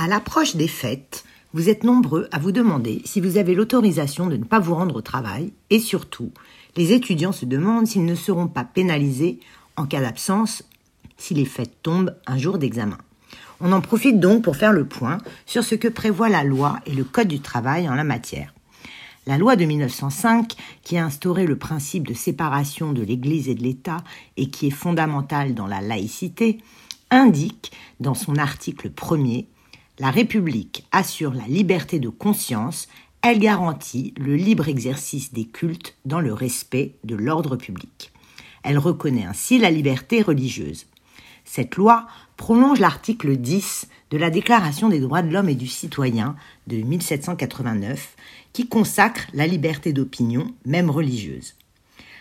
À l'approche des fêtes, vous êtes nombreux à vous demander si vous avez l'autorisation de ne pas vous rendre au travail et surtout, les étudiants se demandent s'ils ne seront pas pénalisés en cas d'absence si les fêtes tombent un jour d'examen. On en profite donc pour faire le point sur ce que prévoit la loi et le Code du travail en la matière. La loi de 1905, qui a instauré le principe de séparation de l'Église et de l'État et qui est fondamentale dans la laïcité, indique dans son article premier la République assure la liberté de conscience, elle garantit le libre exercice des cultes dans le respect de l'ordre public. Elle reconnaît ainsi la liberté religieuse. Cette loi prolonge l'article 10 de la Déclaration des droits de l'homme et du citoyen de 1789 qui consacre la liberté d'opinion, même religieuse.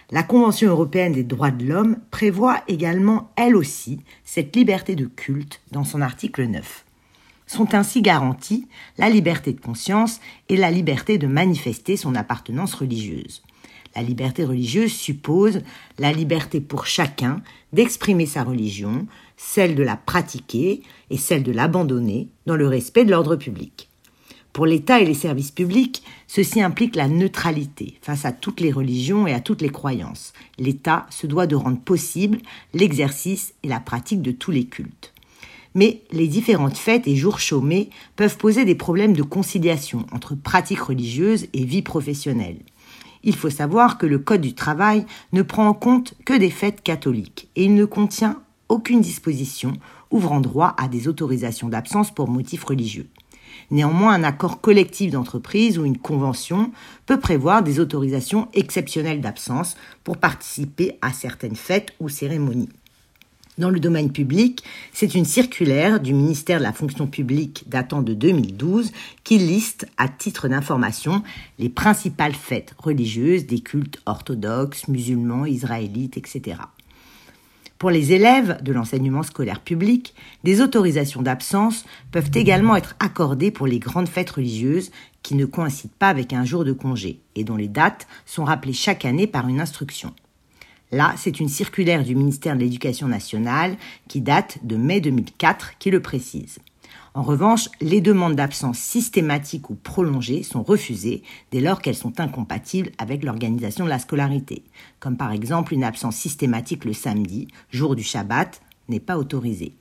La Convention européenne des droits de l'homme prévoit également, elle aussi, cette liberté de culte dans son article 9 sont ainsi garanties la liberté de conscience et la liberté de manifester son appartenance religieuse. La liberté religieuse suppose la liberté pour chacun d'exprimer sa religion, celle de la pratiquer et celle de l'abandonner dans le respect de l'ordre public. Pour l'État et les services publics, ceci implique la neutralité face à toutes les religions et à toutes les croyances. L'État se doit de rendre possible l'exercice et la pratique de tous les cultes mais les différentes fêtes et jours chômés peuvent poser des problèmes de conciliation entre pratiques religieuses et vie professionnelle. Il faut savoir que le Code du travail ne prend en compte que des fêtes catholiques et il ne contient aucune disposition ouvrant droit à des autorisations d'absence pour motifs religieux. Néanmoins, un accord collectif d'entreprise ou une convention peut prévoir des autorisations exceptionnelles d'absence pour participer à certaines fêtes ou cérémonies. Dans le domaine public, c'est une circulaire du ministère de la fonction publique datant de 2012 qui liste, à titre d'information, les principales fêtes religieuses des cultes orthodoxes, musulmans, israélites, etc. Pour les élèves de l'enseignement scolaire public, des autorisations d'absence peuvent également être accordées pour les grandes fêtes religieuses qui ne coïncident pas avec un jour de congé et dont les dates sont rappelées chaque année par une instruction. Là, c'est une circulaire du ministère de l'Éducation nationale qui date de mai 2004 qui le précise. En revanche, les demandes d'absence systématique ou prolongée sont refusées dès lors qu'elles sont incompatibles avec l'organisation de la scolarité, comme par exemple une absence systématique le samedi, jour du Shabbat, n'est pas autorisée.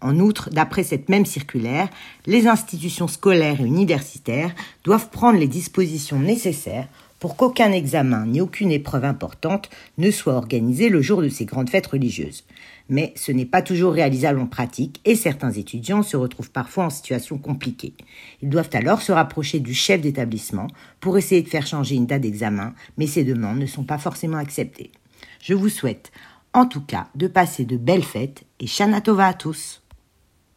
En outre, d'après cette même circulaire, les institutions scolaires et universitaires doivent prendre les dispositions nécessaires pour qu'aucun examen ni aucune épreuve importante ne soit organisé le jour de ces grandes fêtes religieuses. Mais ce n'est pas toujours réalisable en pratique et certains étudiants se retrouvent parfois en situation compliquée. Ils doivent alors se rapprocher du chef d'établissement pour essayer de faire changer une date d'examen, mais ces demandes ne sont pas forcément acceptées. Je vous souhaite en tout cas de passer de belles fêtes et Shana Tova à tous.